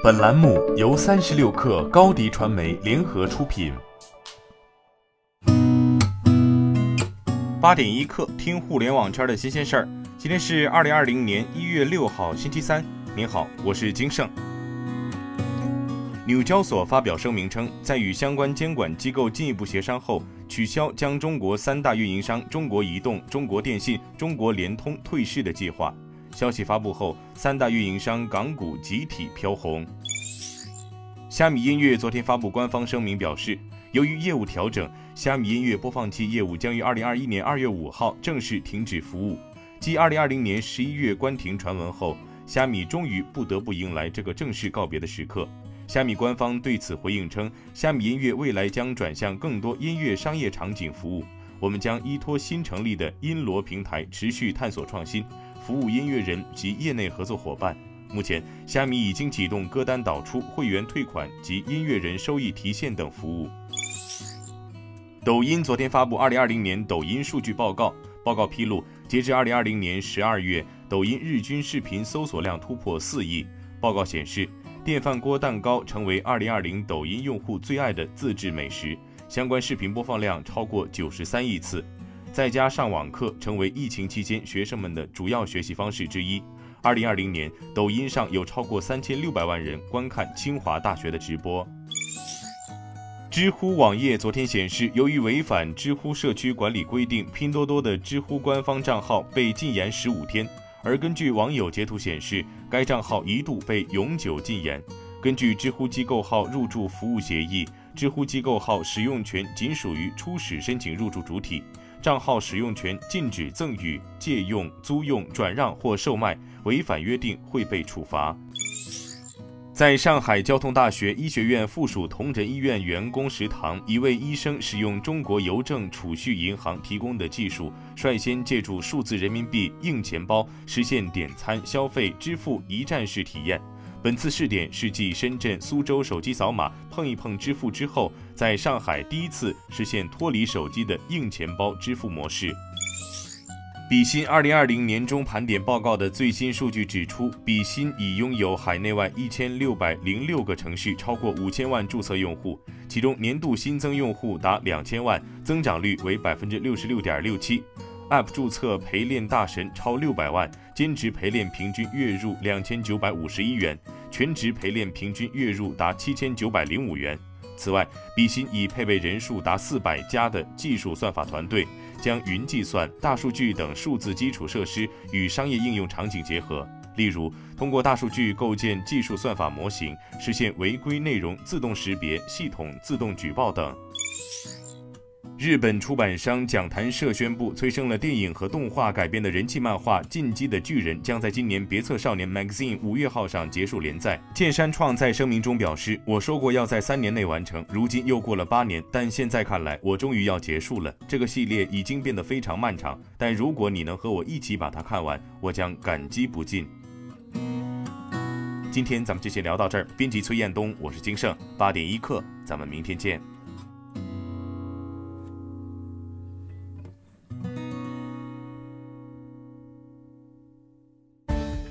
本栏目由三十六氪高低传媒联合出品。八点一刻，听互联网圈的新鲜事儿。今天是二零二零年一月六号，星期三。您好，我是金盛。纽交所发表声明称，在与相关监管机构进一步协商后，取消将中国三大运营商中国移动、中国电信、中国联通退市的计划。消息发布后，三大运营商港股集体飘红。虾米音乐昨天发布官方声明表示，由于业务调整，虾米音乐播放器业务将于二零二一年二月五号正式停止服务。继二零二零年十一月关停传闻后，虾米终于不得不迎来这个正式告别的时刻。虾米官方对此回应称，虾米音乐未来将转向更多音乐商业场景服务。我们将依托新成立的音罗平台，持续探索创新。服务音乐人及业内合作伙伴。目前，虾米已经启动歌单导出、会员退款及音乐人收益提现等服务。抖音昨天发布二零二零年抖音数据报告，报告披露，截至二零二零年十二月，抖音日均视频搜索量突破四亿。报告显示，电饭锅蛋糕成为二零二零抖音用户最爱的自制美食，相关视频播放量超过九十三亿次。在家上网课成为疫情期间学生们的主要学习方式之一。二零二零年，抖音上有超过三千六百万人观看清华大学的直播。知乎网页昨天显示，由于违反知乎社区管理规定，拼多多的知乎官方账号被禁言十五天。而根据网友截图显示，该账号一度被永久禁言。根据知乎机构号入驻服务协议，知乎机构号使用权仅属于初始申请入驻主体。账号使用权禁止赠与、借用、租用、转让或售卖，违反约定会被处罚。在上海交通大学医学院附属同仁医院员工食堂，一位医生使用中国邮政储蓄银行提供的技术，率先借助数字人民币硬钱包，实现点餐、消费、支付一站式体验。本次试点是继深圳、苏州手机扫码碰一碰支付之后，在上海第一次实现脱离手机的硬钱包支付模式。比心二零二零年中盘点报告的最新数据指出，比心已拥有海内外一千六百零六个城市，超过五千万注册用户，其中年度新增用户达两千万，增长率为百分之六十六点六七。App 注册陪练大神超六百万，兼职陪练平均月入两千九百五十一元，全职陪练平均月入达七千九百零五元。此外，比心已配备人数达四百家的技术算法团队，将云计算、大数据等数字基础设施与商业应用场景结合，例如通过大数据构建技术算法模型，实现违规内容自动识别、系统自动举报等。日本出版商讲谈社宣布，催生了电影和动画改编的人气漫画《进击的巨人》将在今年别册少年 Magazine 五月号上结束连载。剑山创在声明中表示：“我说过要在三年内完成，如今又过了八年，但现在看来，我终于要结束了。这个系列已经变得非常漫长，但如果你能和我一起把它看完，我将感激不尽。”今天咱们就先聊到这儿。编辑崔彦东，我是金盛，八点一刻，咱们明天见。